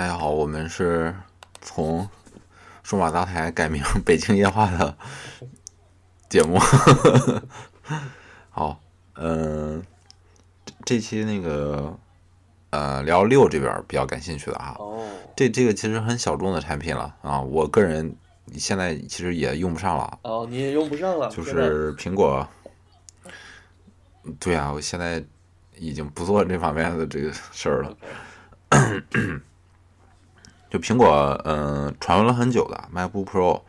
大家好，我们是从数码杂台改名北京夜话的节目。好，嗯、这这期那个呃聊六这边比较感兴趣的啊，哦，这这个其实很小众的产品了啊，我个人现在其实也用不上了，哦，你也用不上了，就是苹果。对啊，我现在已经不做这方面的这个事儿了。就苹果，嗯、传闻了很久的 MacBook Pro，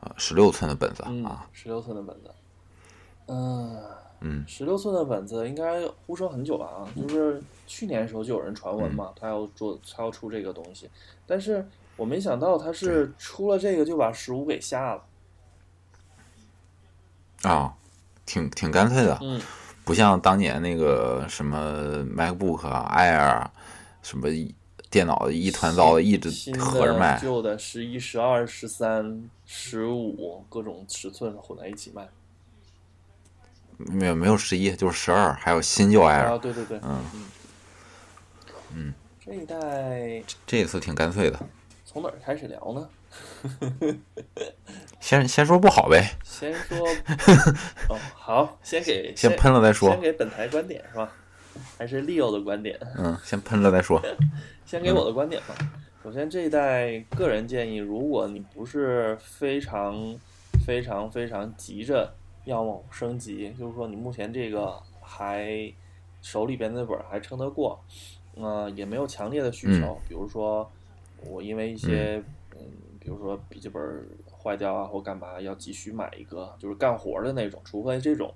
呃，十六寸的本子嗯啊，，十六寸的本子，嗯嗯。十六寸的本子应该呼声很久了啊，就是去年的时候就有人传闻嗯嘛，他要做他要出这个东西，但是我没想到他是出了这个就把十五给下了，啊，挺挺干脆的，嗯，不像当年那个什么 MacBook 啊、Air 啊，什么一电脑一团糟的，一直合着卖、。旧的十一、十二、十三、十五各种尺寸混在一起卖没有没有十一，就是十二，还有新旧 Air，、啊，对对对，嗯嗯嗯，这一代这一次挺干脆的。从哪儿开始聊呢？先先说不好呗，先说，哦，好，先给先喷了再说先给本台观点是吧？还是 Leo 的观点？嗯，先喷了再说。先给我的观点吧。首先，这一代个人建议，如果你不是非常、非常、非常急着要升级，就是说你目前这个还手里边那本儿还撑得过，呃，也没有强烈的需求，比如说我因为一些嗯比如说笔记本坏掉啊或干嘛要急需买一个，就是干活的那种，除非这种，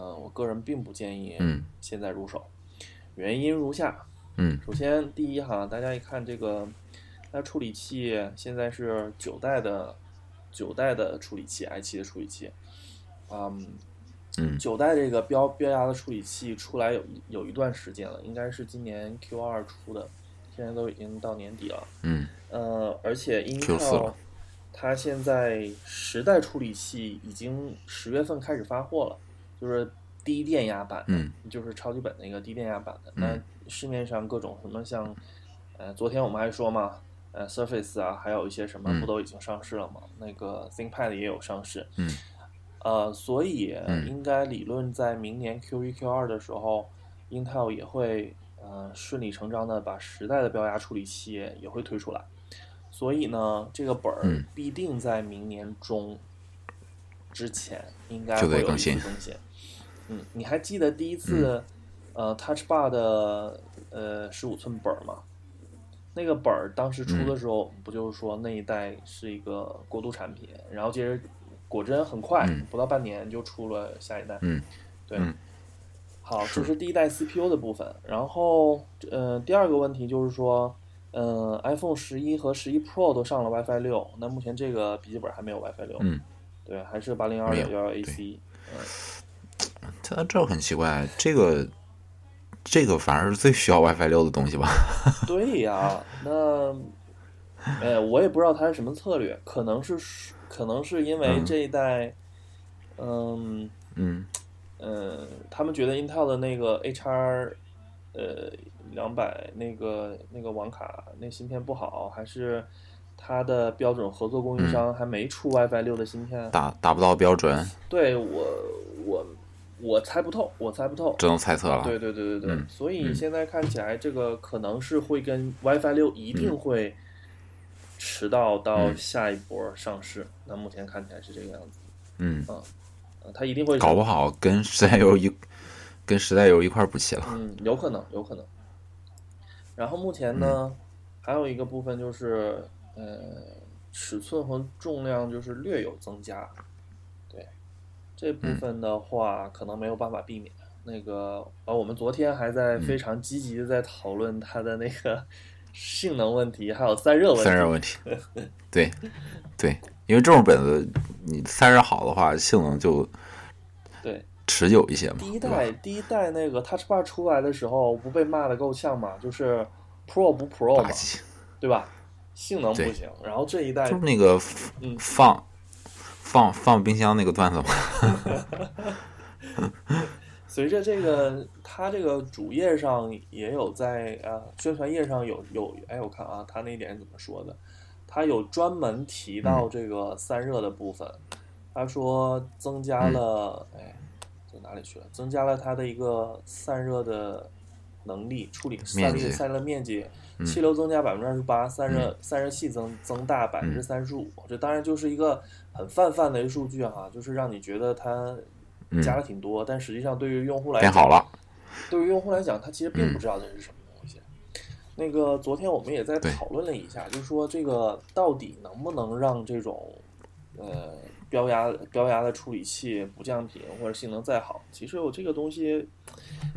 呃，我个人并不建议嗯现在入手，原因如下。嗯首先，第一哈，大家一看这个，它处理器现在是九代的九代的处理器，i 七的处理器，嗯，嗯九代这个标标压的处理器出来有一有一段时间了，应该是今年 Q 二出的，现在都已经到年底了。嗯呃，而且 Q4 Intel 它现在十代处理器已经十月份开始发货了，就是低电压版的，嗯就是超级本那个低电压版的。嗯那市面上各种什么像，呃，昨天我们还说嘛，呃，Surface 啊，还有一些什么嗯不都已经上市了嘛？那个 ThinkPad 也有上市。嗯呃，所以嗯应该理论在明年 Q 一 Q 二的时候，Intel 也会呃顺理成章的把时代的标压处理器也会推出来。所以呢，这个本儿嗯必定在明年中之前应该会有一次更新更新。嗯，你还记得第一次、呃 Touch Bar 的呃十五寸本儿吗？那个本儿当时出嗯的时候，不就是说那一代是一个过渡产品，然后接着果真很快，嗯不到半年就出了下一代。嗯对，嗯好，这是第一代 CPU 的部分。然后，呃，第二个问题就是说，呃，iPhone 十一和十一 Pro 都上了 WiFi 六，那目前这个笔记本还没有 WiFi 六。嗯，对，还是八零二幺幺 AC。这这很奇怪，这个这个反而是最需要 WiFi 六的东西吧？对呀，那，哎，我也不知道它是什么策略，可能是可能是因为嗯这一代，嗯嗯嗯，他们觉得 Intel 的那个 HR，呃，两百那个那个网卡那芯片不好，还是它的标准合作供应商还没出 WiFi 六的芯片？达达不到标准，对我我我猜不透，我猜不透。只能猜测了。对对对对对，嗯所以嗯现在看起来这个可能是会跟 WiFi 六一定会迟到到嗯下一波上市。那目前看起来是这个样子，嗯，啊它一定会搞不好跟时代游一跟时代游一块儿补齐了。嗯，有可能，有可能。然后目前嗯呢，还有一个部分就是，呃，尺寸和重量就是略有增加。对，这部嗯分的话，可能没有办法避免。那个，啊，我们昨天还在嗯非常积极的在讨论它的那个 性能问题，还有散热问题。散热问题，对对，因为这种本子你散热好的话，性能就对，持久一些嘛。第一代第一代那个 Touch Bar 出来的时候，不被骂的够呛嘛？就是 Pro 不 Pro 嘛对吧？性能不行。然后这一代就是那个嗯放放放冰箱那个段子吗。随着这个，它这个主页上也有在啊宣传页上有有，哎，我看啊，它那点怎么说的？它有专门提到这个散热的部分，他说增加了，哎，在哪里去了？增加了它的一个散热的能力，处理散热散热面积，气流增加百分之二十八，散热散热器增增大百分之三十五。这当然就是一个很泛泛的一个数据哈，就是让你觉得它。加了挺多，但实际上对于用户来讲，好了。对于用户来讲，他其实并不知道这是什么东西。那个昨天我们也在讨论了一下，就是说这个到底能不能让这种呃标压标压的处理器不降频或者性能再好？其实我这个东西，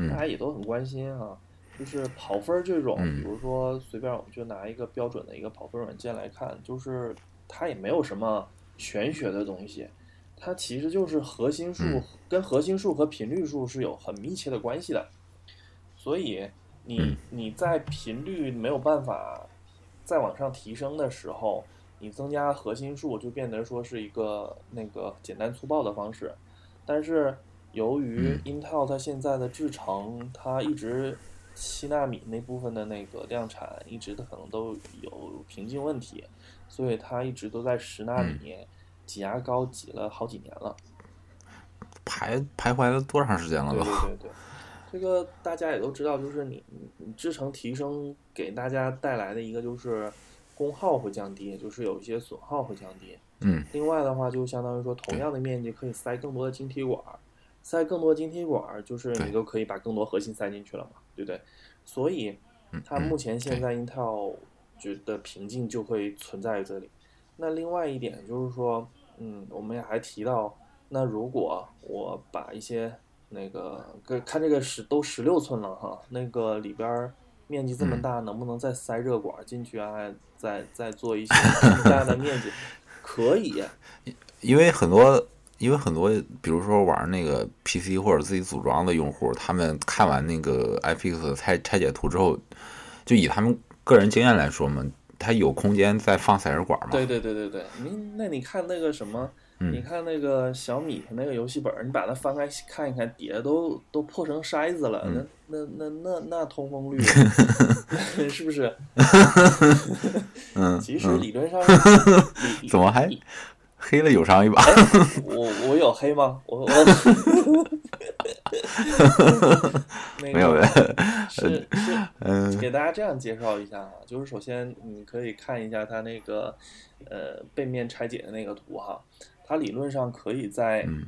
大家也都很关心啊。就是跑分这种，比如说随便我们就拿一个标准的一个跑分软件来看，就是它也没有什么玄学的东西。它其实就是核心数跟核心数和频率数是有很密切的关系的，所以你你在频率没有办法再往上提升的时候，你增加核心数就变得说是一个那个简单粗暴的方式。但是由于 Intel 它现在的制程，它一直七纳米那部分的那个量产一直的可能都有瓶颈问题，所以它一直都在十纳米。挤牙膏挤了好几年了，徘徘徊了多长时间了？对 对对对，这个大家也都知道，就是你你制程提升给大家带来的一个就是功耗会降低，就是有一些损耗会降低。嗯。另外的话，就相当于说，同样的面积可以塞更多的晶体管，塞更多晶体管，就是你都可以把更多核心塞进去了嘛，对不对？所以，它目前现在 Intel 觉得瓶颈就会存在这里。那另外一点就是说，嗯，我们也还提到，那如果我把一些那个，看这个十都十六寸了哈，那个里边面积这么大，能不能再塞热管进去啊？再再做一些更大的面积？可以，因为很多，因为很多，比如说玩那个 PC 或者自己组装的用户，他们看完那个 iFix 拆拆解图之后，就以他们个人经验来说嘛。它有空间再放散热管嘛？对对对对对，你那你看那个什么，你看那个小米那个游戏本，你把它翻开看一看，底下都都破成筛子了，那那那那那通风率 是不是？嗯，其实理论上 怎么还黑了友商一把？我我有黑吗？我我。没有的，是是，给大家这样介绍一下啊，就是首先你可以看一下它那个呃背面拆解的那个图哈，它理论上可以在嗯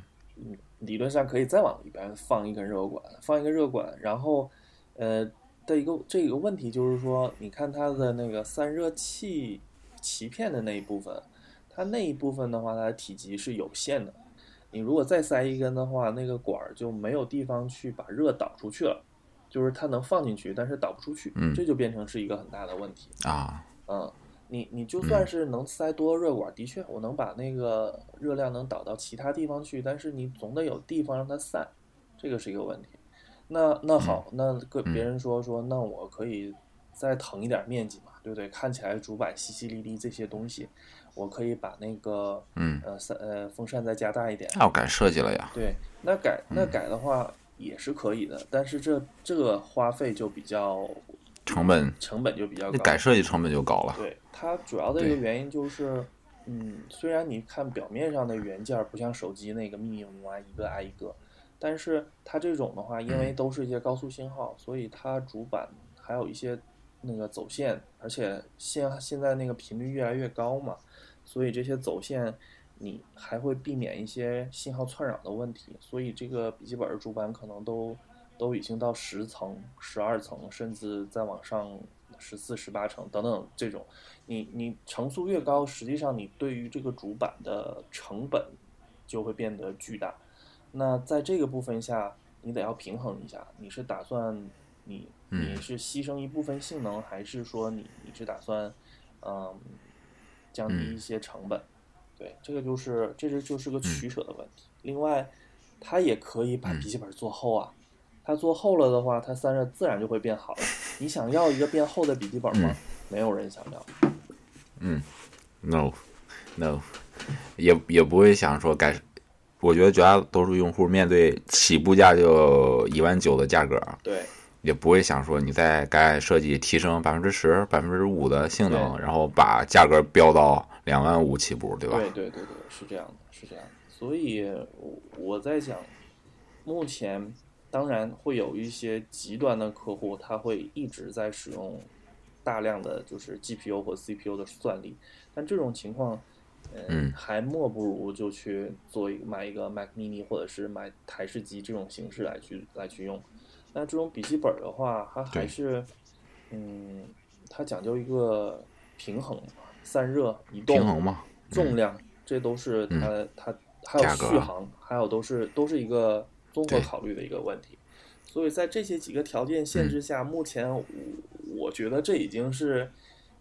理论上可以再往里边放一根热管，放一个热管，然后呃的一个这个问题就是说，你看它的那个散热器鳍片的那一部分，它那一部分的话，它的体积是有限的。你如果再塞一根的话，那个管儿就没有地方去把热导出去了，就是它能放进去，但是导不出去，这就变成是一个很大的问题啊。嗯，你你就算是能塞多热管，的确我能把那个热量能导到其他地方去，但是你总得有地方让它散，这个是一个问题。那那好，那个别人说说，那我可以再腾一点面积嘛，对不对？看起来主板淅淅沥沥这些东西。我可以把那个，嗯，呃，三呃风扇再加大一点。那要改设计了呀。对，那改那改的话也是可以的，但是这这个花费就比较成本成本就比较高，改设计成本就高了。对，它主要的一个原因就是，嗯，虽然你看表面上的元件不像手机那个密密麻麻一个挨一个，但是它这种的话，因为都是一些高速信号，所以它主板还有一些那个走线，而且现现在那个频率越来越高嘛。所以这些走线，你还会避免一些信号窜扰的问题。所以这个笔记本主板可能都都已经到十层、十二层，甚至再往上十四、十八层等等这种。你你层数越高，实际上你对于这个主板的成本就会变得巨大。那在这个部分下，你得要平衡一下。你是打算你你是牺牲一部分性能，还是说你你是打算嗯？降低一些成本，对，这个就是这是就是个取舍的问题。另外，它也可以把笔记本做厚啊，它做厚了的话，它散热自然就会变好了。你想要一个变厚的笔记本吗？没有人想要。嗯，no，no，也也不会想说改。我觉得绝大多数用户面对起步价就一万九的价格，对，也不会想说你在该设计提升百分之十、百分之五的性能，然后把价格标到两万五起步，对吧？对对对对，是这样的，是这样的。所以我在想，目前当然会有一些极端的客户，他会一直在使用大量的就是 GPU 或 CPU 的算力，但这种情况。嗯，还莫不如就去做一个买一个 Mac Mini 或者是买台式机这种形式来去来去用。那这种笔记本的话，它还是，嗯，它讲究一个平衡、散热、移动、平衡嘛，重量，这都是它。它还有续航，还有都是都是一个综合考虑的一个问题。所以在这些几个条件限制下，目前我我觉得这已经是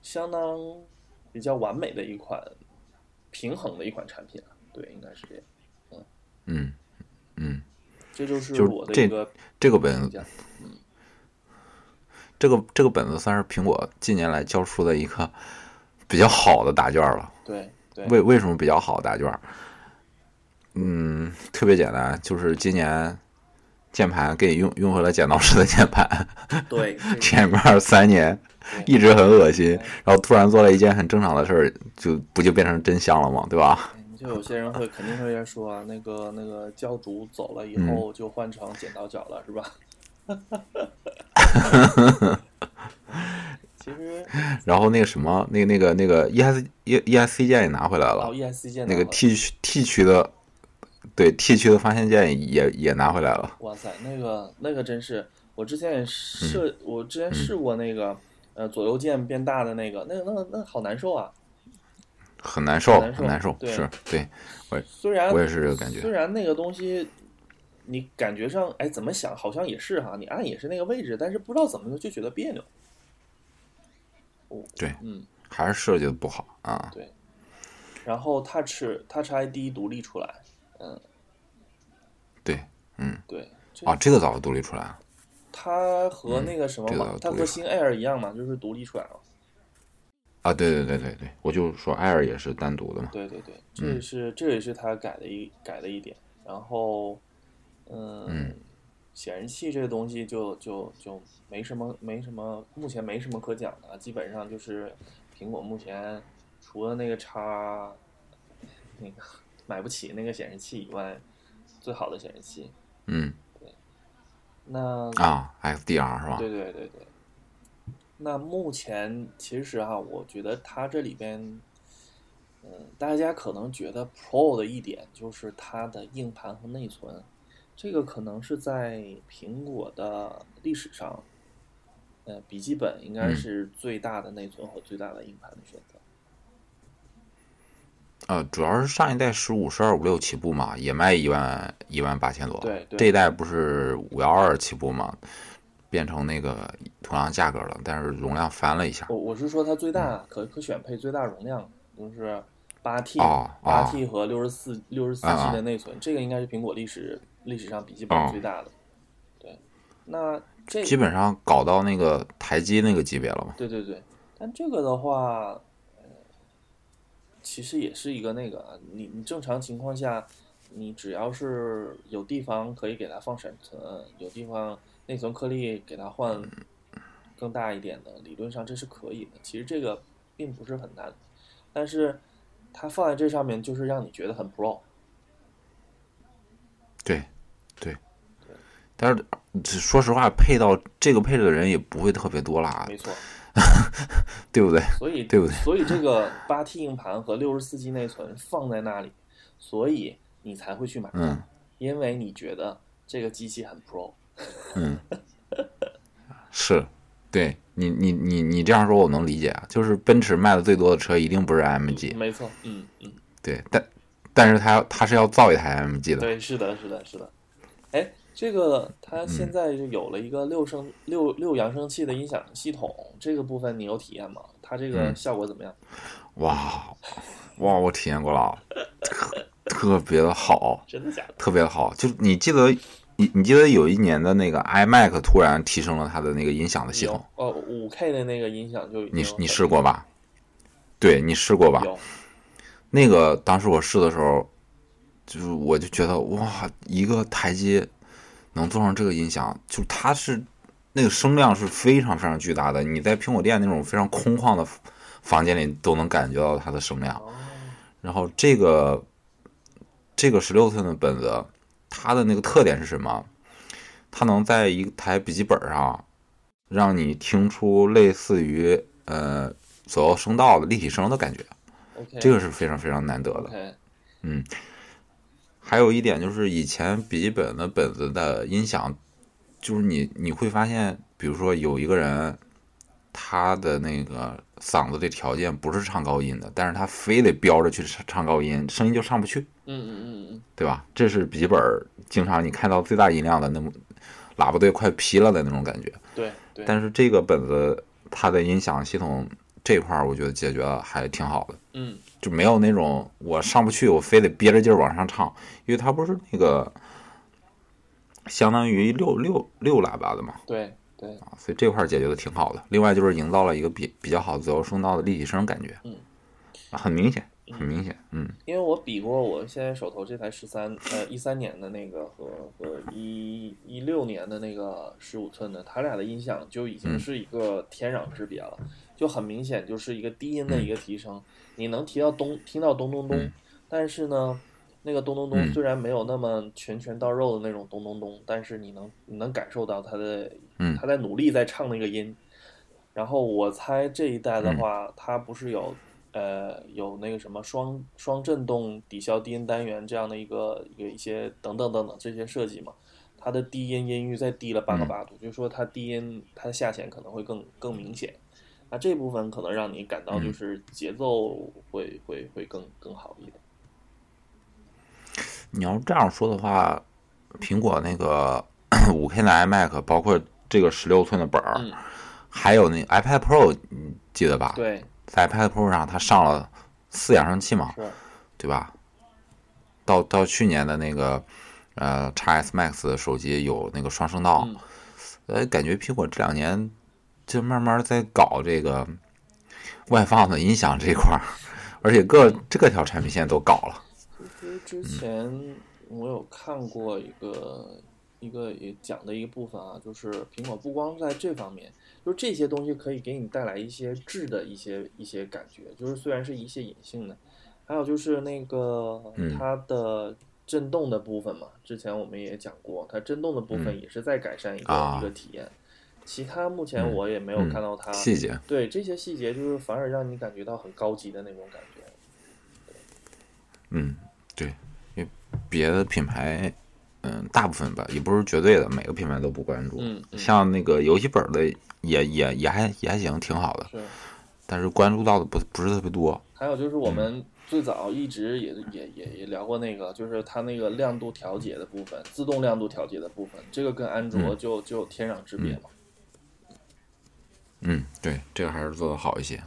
相当比较完美的一款。平衡的一款产品了，对，应该是这样，嗯。嗯嗯，这就是我的一个这个本子，嗯，这个这个本子算是苹果近年来交出的一个 比较好的答卷了。对对，为为什么比较好答卷？嗯，特别简单，就是今年键盘给你用用回了剪刀式的键盘，对，前面三年。一直很恶心，然后突然做了一件很正常的事儿，就不就变成真香了吗？对吧？就有些人会肯定会说啊，那个那个教主走了以后就换成剪刀脚了，是吧？其实，然后那个什么，那个那个那个 E S E E S C 键也拿回来了，E S C 键那个 T 区 T 区的，对 T 区的发现键也也拿回来了。哇塞，那个那个真是，我之前也试，我之前试过那个。呃，左右键变大的那个，那个，那个，那好难受啊，很难受，很难受，是对，我虽然我也是这个感觉，虽然那个东西，你感觉上，哎，怎么想好像也是哈，你按也是那个位置，但是不知道怎么就觉得别扭。哦，对，嗯，还是设计的不好啊。对，然后 Touch Touch ID 独立出来，嗯，对，嗯，对，啊，这个早就独立出来了。它和那个什么嘛，它和新 Air 一样嘛，就是独立出来了。啊，对对对对对，我就说 Air 也是单独的嘛。对对对，这也是这也是他改的一改的一点。然后，嗯，显示器这个东西就就就没什么没什么，目前没什么可讲的，基本上就是苹果目前除了那个叉那个买不起那个显示器以外，最好的显示器。嗯。那啊，XDR 是吧？对对对对。那目前其实哈，我觉得它这里边，嗯，大家可能觉得 Pro 的一点就是它的硬盘和内存，这个可能是在苹果的历史上，呃，笔记本应该是最大的内存和最大的硬盘的选择。呃，主要是上一代十五、十二、五六起步嘛，也卖一万一万八千多。对，对这一代不是五幺二起步嘛，变成那个同样价格了，但是容量翻了一下。我我是说它最大可可选配最大容量就是八 T，八 T 和六十四六十四 G 的内存，这个应该是苹果历史历史上笔记本最大的。对，那这基本上搞到那个台机那个级别了嘛？对对对，但这个的话。其实也是一个那个，你你正常情况下，你只要是有地方可以给它放闪存，有地方内存颗粒给它换更大一点的，理论上这是可以的。其实这个并不是很难，但是它放在这上面就是让你觉得很 pro。对，对，但是说实话，配到这个配置的人也不会特别多啦。没错。对不对？所以对不对？所以这个八 T 硬盘和六十四 G 内存放在那里，所以你才会去买。嗯，因为你觉得这个机器很 Pro。嗯，是，对你你你你这样说，我能理解啊。就是奔驰卖的最多的车一定不是 MG。没错，嗯嗯。对，但但是它它是要造一台 MG 的。对，是的，是的，是的。哎。这个它现在就有了一个六声六六扬声器的音响系统，这个部分你有体验吗？它这个效果怎么样？哇哇，我体验过了，特特别的好，真的假的？特别的好，就你记得你你记得有一年的那个 iMac 突然提升了它的那个音响的系统，哦，五 K 的那个音响就你你试过吧？对你试过吧？有，那个当时我试的时候。就是我就觉得哇，一个台阶能做上这个音响，就它是那个声量是非常非常巨大的，你在苹果店那种非常空旷的房间里都能感觉到它的声量。哦，然后这个这个十六寸的本子，它的那个特点是什么？它能在一台笔记本上让你听出类似于呃左右声道的立体声的感觉这个是非常非常难得的。OK，还有一点就是，以前笔记本的本子的音响，就是你你会发现，比如说有一个人，他的那个嗓子的条件不是唱高音的，但是他非得标着去唱唱高音，声音就上不去，嗯嗯嗯嗯，对吧？这是笔记本经常你看到最大音量的那么喇叭队快劈了的那种感觉。对对，但是这个本子它的音响系统这块儿，我觉得解决的还挺好的。嗯就没有那种我上不去，我非得憋着劲儿往上唱，因为它不是那个相当于六六六喇叭的嘛，对对，啊，所以这块儿解决的挺好的。另外就是营造了一个比比较好的左右声道的立体声感觉，嗯啊，很明显，很明显，嗯。因为我比过我现在手头这台十三呃一三年的那个和和一一六年的那个十五寸的，它俩的音响就已经嗯。是一个天壤之别了，就很明显就是一个低音的一个提升，你能提到咚听到咚咚咚，嗯。但是呢。那个咚咚咚嗯。虽然没有那么拳拳到肉的那种咚咚咚，但是你能你能感受到它的嗯它在努力在唱那个音。然后我猜这一代的嗯。话，它不是有呃有那个什么双双振动抵消低音单元这样的一个一个一些等等等等这些设计嘛？它的低音音域再低了八个嗯八度，就是说它低音它的下潜可能会更更明显。那这部分可能让你感到就嗯是节奏会会会更更好一点。你要这样说的话，苹果那个 五 K 的 iMac，包括这个十六寸的本儿，嗯还有那 iPad Pro，你记得吧？对，在 iPad Pro 上它上了四扬声器嘛，对吧？到到去年的那个呃 x S Max 的手机有那个双声道，嗯呃，感觉苹果这两年就慢慢在搞这个外放的音响这一块儿，而且各这个条产品线都搞了。其实之前我有看过一个一个也讲的一个部分啊，就是苹果不光在这方面，就是这些东西可以给你带来一些质的一些一些感觉，就是虽然是一些隐性的，还有就是那个嗯。它的震动的部分嘛，之前我们也讲过，它震动的部分嗯。也是在改善一个、啊。一个体验。其他目前嗯我也没有嗯看到它、细节，对这些细节，就是反而让你感觉到很高级的那种感觉。嗯，对，因为别的品牌，嗯，大部分吧，也不是绝对的，每个品牌都不关注。嗯嗯像那个游戏本的也也也还也还行，挺好的，是。但是关注到的不不是特别多。还有就是我们最早一直也也也也聊过那个，就是它那个亮度调节的部分，自动亮度调节的部分，这个跟安卓嗯就就天壤之别嘛。嗯，对，这个还是做的好一些。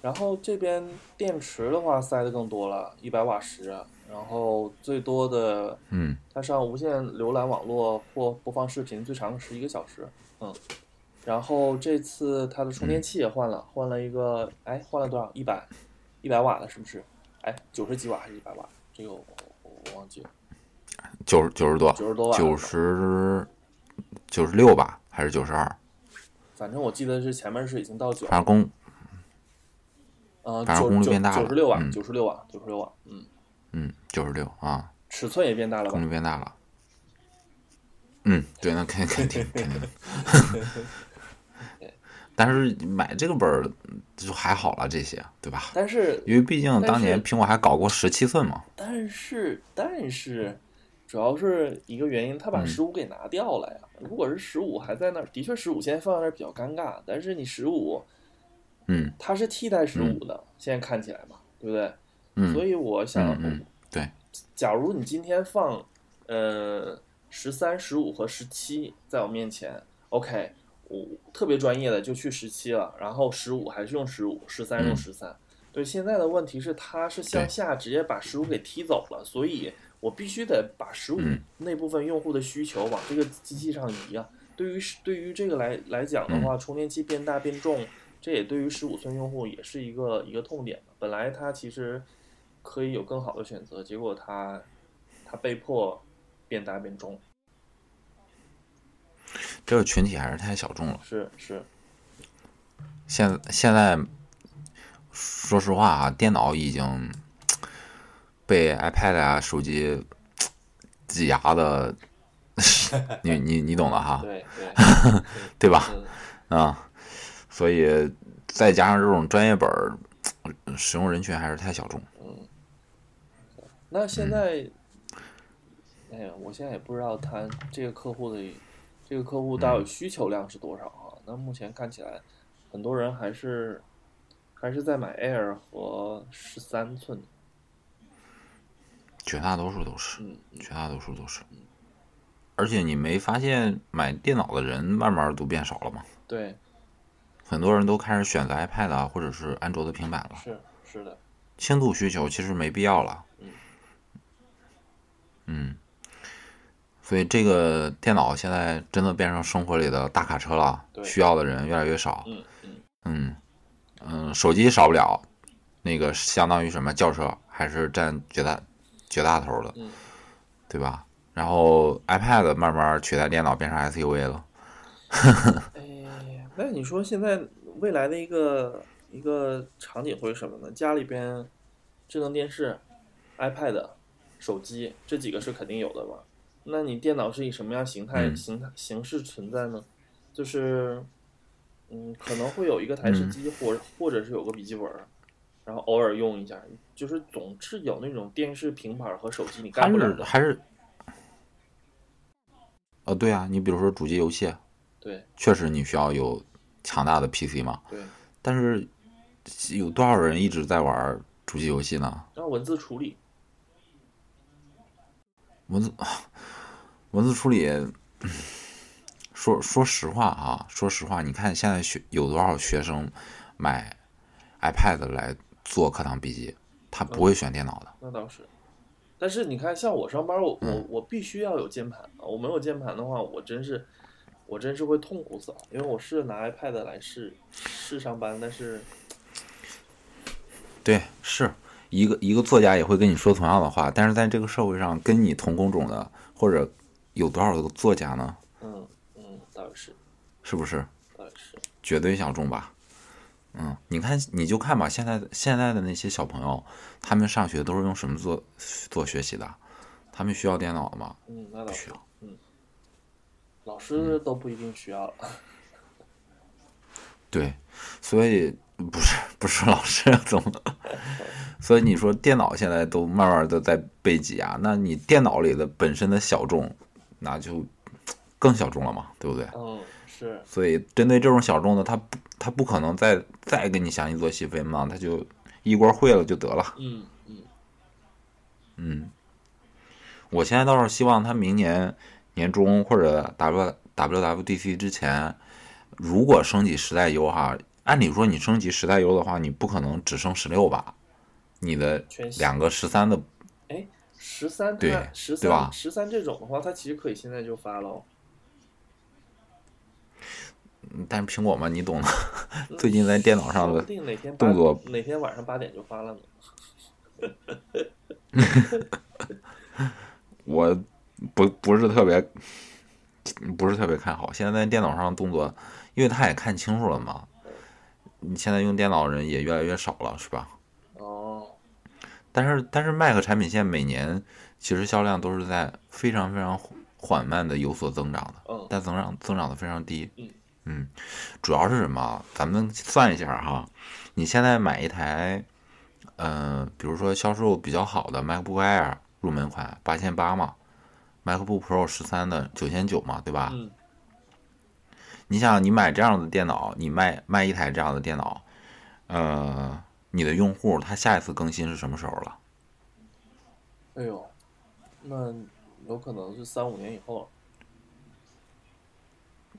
然后这边电池的话塞的更多了，一百瓦时，然后最多的嗯它上无线浏览网络或播放视频最长十一个小时，嗯。然后这次它的充电器也换了，换了一个，哎，换了多少？一百，一百瓦的，是不是？哎，九十几瓦还是一百瓦？这个我我我忘记了。九十九十多，九十多瓦九十九十六吧，还是九十二？反正我记得是前面是已经到九，反正功呃，反正九九功率变大了九十六瓦，嗯九十六瓦，九十六瓦，嗯，嗯九十六啊，尺寸也变大了吧功？率变大了。嗯，对，那肯肯定肯定。但是买这个本儿就还好了，这些对吧？但是因为毕竟当年苹果还搞过十七寸嘛。但是但是，主要是一个原因，他把嗯十五给拿掉了呀。如果是十五还在那儿，的确十五现在放在那儿比较尴尬。但是你十五，嗯它是替代十五的，现在看起来嘛，对不对？嗯所以我想，嗯嗯，对，假如你今天放呃十三、十五和十七在我面前，OK，我特别专业的就去十七了，然后十五还是用十五，十三用嗯十三。对，现在的问题是它是向下直接把十五给踢走了，所以我必须得把十五嗯那部分用户的需求往这个机器上移啊。对于对于这个来来讲的嗯话，充电器变大变重，这也对于十五寸用户也是一个一个痛点。本来它其实可以有更好的选择，结果他他被迫变大变重，这个群体还是太小众了。是是，现现在说实话啊，电脑已经被 iPad 啊、手机挤压的，你你你懂的哈，对对对吧？嗯啊，所以再加上这种专业本儿，使用人群还是太小众。那现在，哎呀，我现在也不知道他这个客户的这个客户到底需求量是多少啊？那目前看起来，很多人还是还是在买 Air 和十三寸，绝大多数都是，嗯，绝大多数都是。而且你没发现买电脑的人慢慢都变少了吗？对，很多人都开始选择 iPad 啊，或者是安卓的平板了。是是的，轻度需求其实没必要了。嗯嗯，所以这个电脑现在真的变成生活里的大卡车了，需要的人越来越少。嗯嗯，嗯嗯，手机少不了，那个相当于什么轿车还是占绝大绝大头的，嗯对吧？然后 iPad 慢慢取代电脑变成 SUV 了。哎，那你说现在未来的一个一个场景会是什么呢？家里边智能电视、iPad、手机这几个是肯定有的吧？那你电脑是以什么样形态、嗯形态形式存在呢？就是，嗯，可能会有一个台式嗯机，或者或者是有个笔记本，然后偶尔用一下，就是总是有那种电视、平板和手机你干不了的。还是，呃，对啊，你比如说主机游戏，对确实你需要有强大的 PC 嘛，对，但是有多少人一直在玩主机游戏呢？然后文字处理，文字 文字处理，说说实话啊，说实话，你看现在学有多少学生买 iPad 来做课堂笔记，他不会选电脑的。那倒是，但是你看，像我上班，我我嗯我必须要有键盘啊，我没有键盘的话，我真是我真是会痛苦死了。因为我试着拿 iPad 来试试上班，但是对，是一个一个作家也会跟你说同样的话，但是在这个社会上，跟你同工种的或者有多少个作家呢？嗯嗯，倒是是不是？倒是，绝对小众吧。嗯，你看，你就看吧，现在现在的那些小朋友，他们上学都是用什么做做学习的？他们需要电脑吗？嗯，那倒不需要。，老师都不一定需要了。对，所以不是不是老师怎么？所以你说电脑现在都慢慢的在被挤压，那你电脑里的本身的小众，那就更小众了嘛，对不对？嗯，是，所以针对这种小众的，他不他不可能再再给你详细做细分嘛，他就一锅烩了就得了。嗯嗯，嗯，我现在倒是希望他明年年中或者 W WWDC 之前，如果升级时代优哈，按理说你升级十代优的话，你不可能只升十六吧？你的两个十三的，哎十三对它十对吧十三这种的话，它其实可以现在就发喽。但是苹果嘛，你懂的，最近在电脑上的定哪天动作哪天晚上八点就发了呢。我不不是特别不是特别看好。现在在电脑上动作，因为他也看清楚了嘛，你现在用电脑的人也越来越少了，是吧？哦，但是但是 Mac 产品线每年其实销量都是在非常非常缓慢的有所增长的，嗯但增长增长的非常低。嗯嗯，主要是什么？咱们算一下哈，你现在买一台，呃，比如说销售比较好的 MacBook Air 入门款八千八嘛，MacBook Pro 十三的九千九嘛，对吧？嗯，你想，你买这样的电脑，你卖卖一台这样的电脑，呃，你的用户他下一次更新是什么时候了？哎呦，那有可能是三五年以后了。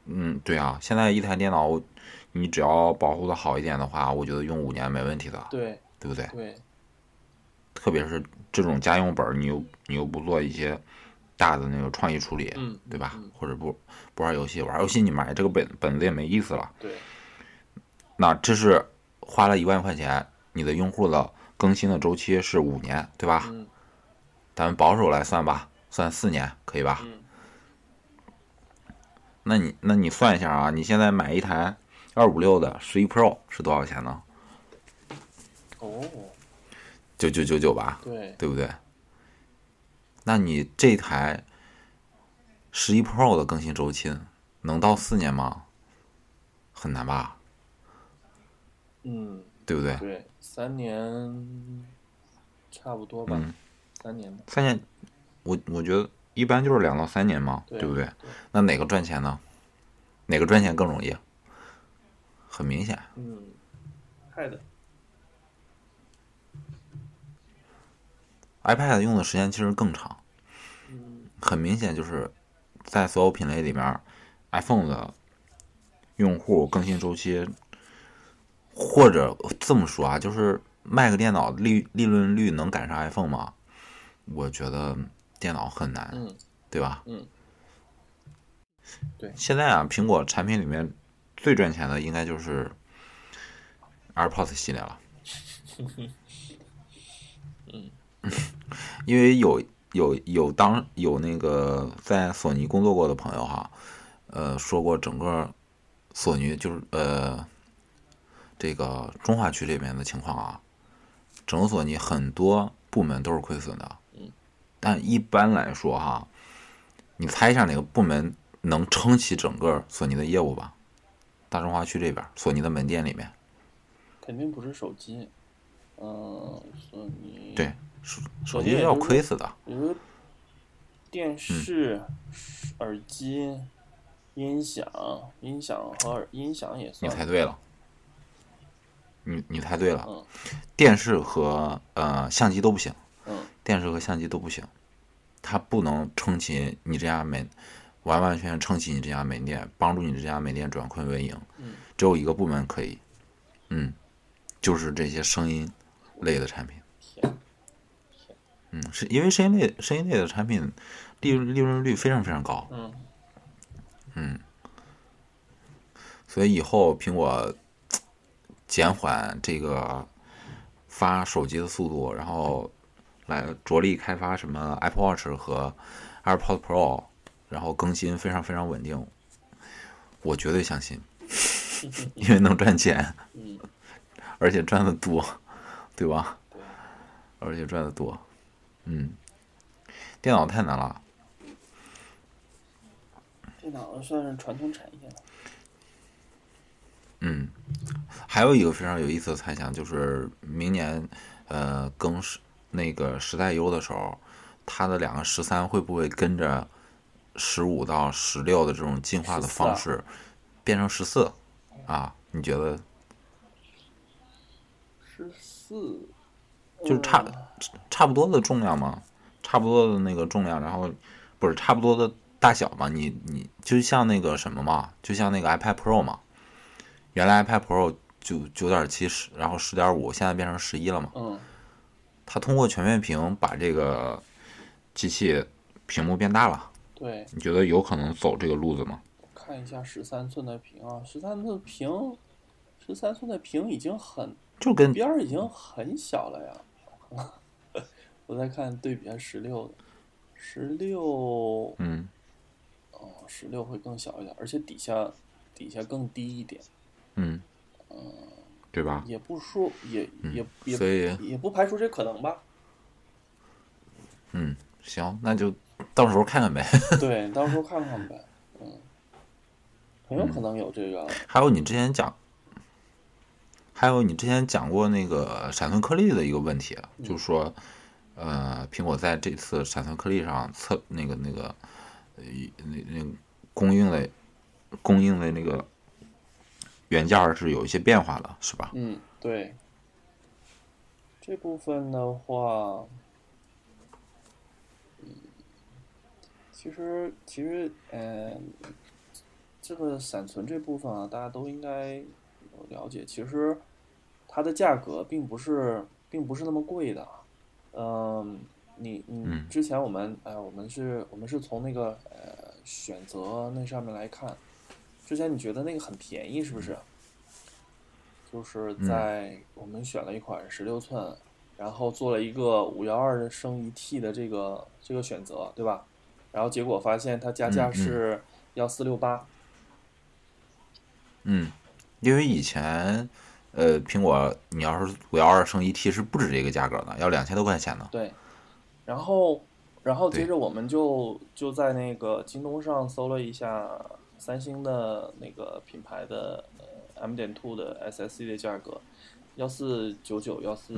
嗯，对啊，现在一台电脑，你只要保护的好一点的话，我觉得用五年没问题的，对对不对？对，特别是这种家用本，你又你又不做一些大的那个创意处理，嗯，对吧？嗯，或者不不玩游戏，玩游戏你买这个本本子也没意思了。对，那这是花了一万块钱，你的用户的更新的周期是五年，对吧？嗯咱们保守来算吧，算四年，可以吧？嗯那你那你算一下啊，你现在买一台二五六的十一 Pro 是多少钱呢？哦，九九九九吧，对，对不对？那你这台十一 Pro 的更新周期能到四年吗？很难吧，嗯对不对？对，三年差不多吧，嗯，三年吧。三年，我我觉得一般就是两到三年嘛，对对不对？对那哪个赚钱呢？哪个赚钱更容易？很明显，嗯 iPad 用的时间其实更长，嗯很明显就是在所有品类里面，iPhone 的用户更新周期，或者这么说啊，就是 Mac 电脑利利润率能赶上 iPhone 吗？我觉得电脑很难，嗯对吧？嗯，对现在啊，苹果产品里面最赚钱的应该就是 AirPods 系列了。因为有有有当有那个在索尼工作过的朋友哈，呃，说过整个索尼就是呃这个中华区这边的情况啊，整个索尼很多部门都是亏损的。嗯。但一般来说哈，你猜一下哪个部门能撑起整个索尼的业务吧？大中华区这边，索尼的门店里面，肯定不是手机，嗯，索尼，对手机要亏死的。比如电视、耳机、音响、音响和耳音响也算。你，猜对了，你你猜对了，嗯。电视和呃相机都不行，嗯。电视和相机都不行，它不能撑起你这家门，完完全全撑起你这家门店，帮助你这家门店转亏为盈。嗯。只有一个部门可以，嗯，就是这些声音类的产品。天，嗯，是因为声音类声音类的产品利润利润率非常非常高，嗯。所以以后苹果减缓这个发手机的速度，然后来着力开发什么 Apple Watch 和 AirPods Pro，然后更新非常非常稳定，我绝对相信，因为能赚钱，嗯，而且赚的多，对吧？对，而且赚的多，嗯，电脑太难了，电脑算是传统产业了，嗯，还有一个非常有意思的猜想，就是明年，呃，更时那个时代优的时候，它的两个十三会不会跟着十五到十六的这种进化的方式变成十四？啊？你觉得？十四，就是差差不多的重量吗？差不多的那个重量，然后不是差不多的大小嘛？你你就像那个什么嘛，就像那个 iPad Pro 嘛，原来 iPad Pro 就九点七十，然后十点五，现在变成十一了嘛？嗯它通过全面屏把这个机器屏幕变大了，对，你觉得有可能走这个路子吗？看一下十三寸的屏啊，十三寸的屏，十三寸的屏已经很就跟边儿已经很小了呀。我再看对比下十六的，十六嗯哦，十六会更小一点，而且底下底下更低一点，嗯，对吧？也不说也也也所以也不排除这可能吧。嗯，行，那就到时候看看呗。对，到时候看看呗。嗯，很有可能有这个。还有你之前讲，还有你之前讲过那个闪存颗粒的一个问题，就是说，呃，苹果在这次闪存颗粒上测那个那个，呃，那那供应的供应的那个原件是有一些变化的，是吧？嗯，对。这部分的话，其实其实，嗯、这个闪存这部分啊，大家都应该了解。其实它的价格并不是并不是那么贵的。嗯，你你嗯之前我们呃，我们是我们是从那个呃选择那上面来看，之前你觉得那个很便宜是不是？就是在我们选了一款十六寸，然后做了一个五幺二升一 T 的这个这个选择，对吧？然后结果发现它加价是幺四六八。嗯，因为以前，呃，苹果你要是五幺二升一 T 是不止这个价格的，要两千多块钱呢。对，然后，然后接着我们就就在那个京东上搜了一下三星的那个品牌的呃 M 点 Two 的 SSD 的价格，幺四九九幺四。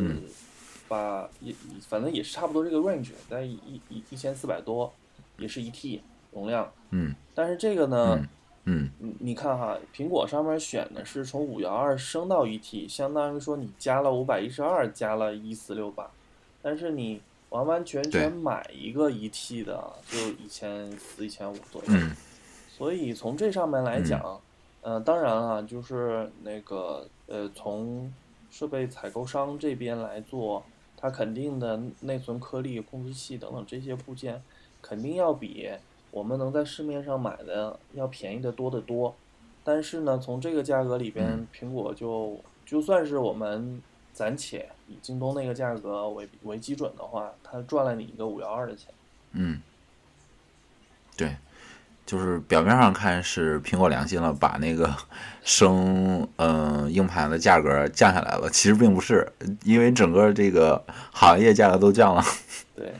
八也反正也是差不多这个 range，在一一一千四百多，也是一 T 容量。嗯。但是这个呢，嗯，你你看哈，苹果上面选的是从五幺二升到一 T，相当于说你加了五百一十二，加了一四六八。但是你完完全全买一个一 T 的，就一千四、一千五左右。嗯。所以从这上面来讲，嗯，当然啊，就是那个呃，从设备采购商这边来做。它肯定的内存颗粒、控制器等等这些部件，肯定要比我们能在市面上买的要便宜的多得多。但是呢，从这个价格里边，苹果就就算是我们暂且以京东那个价格为为基准的话，它赚了你一个五幺二的钱。嗯，对。就是表面上看是苹果良心了，把那个 升嗯硬盘的价格降下来了，其实并不是，因为整个这个行业价格都降了。对，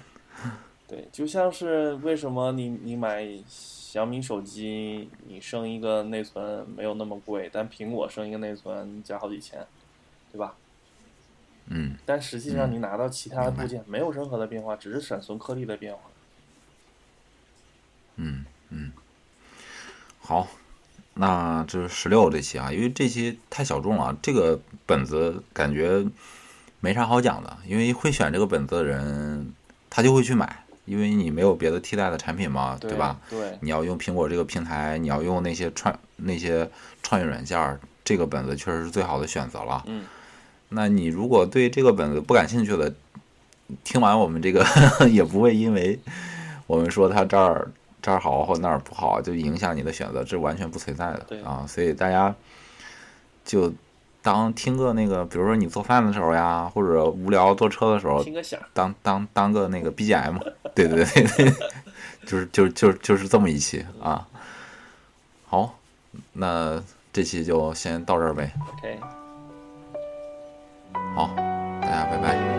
对，就像是为什么你你买小米手机，你升一个内存没有那么贵，但苹果升一个内存加好几千，对吧？嗯。但实际上你拿到其他的部件没有任何的变化，只是闪存颗粒的变化。嗯。嗯，好，那这是十六这期啊，因为这期太小众了，这个本子感觉没啥好讲的，因为会选这个本子的人，他就会去买，因为你没有别的替代的产品嘛，对吧？对，你要用苹果这个平台，你要用那些创那些创业软件，这个本子确实是最好的选择了。嗯，那你如果对这个本子不感兴趣的，听完我们这个 也不会因为我们说它这儿。这儿好或那儿不好，就影响你的选择，这完全不存在的啊！所以大家就当听个那个，比如说你做饭的时候呀，或者无聊坐车的时候，听个响，当当当个那个 BGM，对对对对，就是就就就是这么一期啊。好，那这期就先到这儿呗。OK，好，大家拜拜。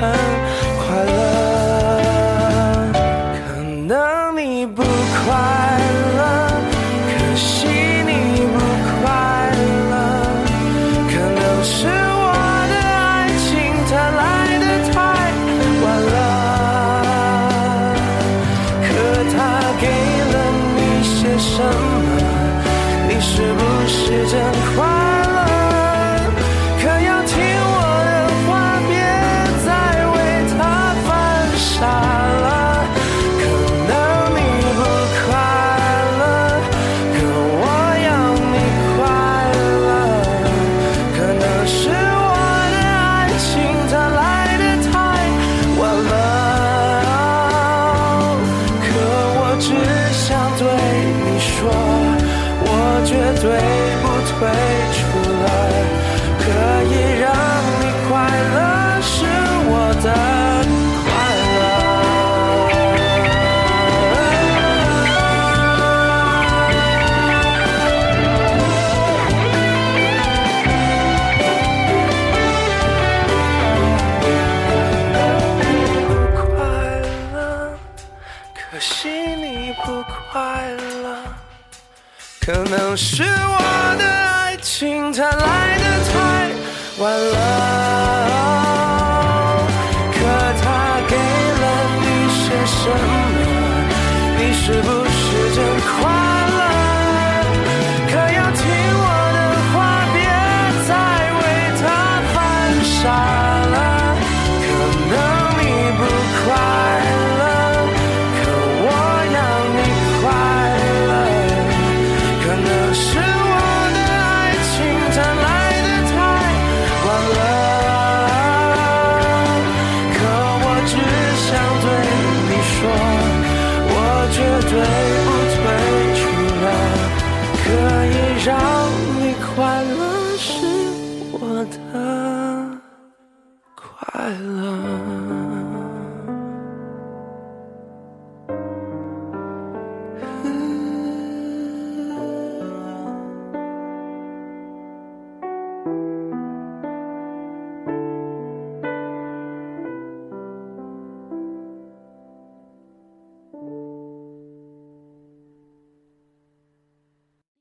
还太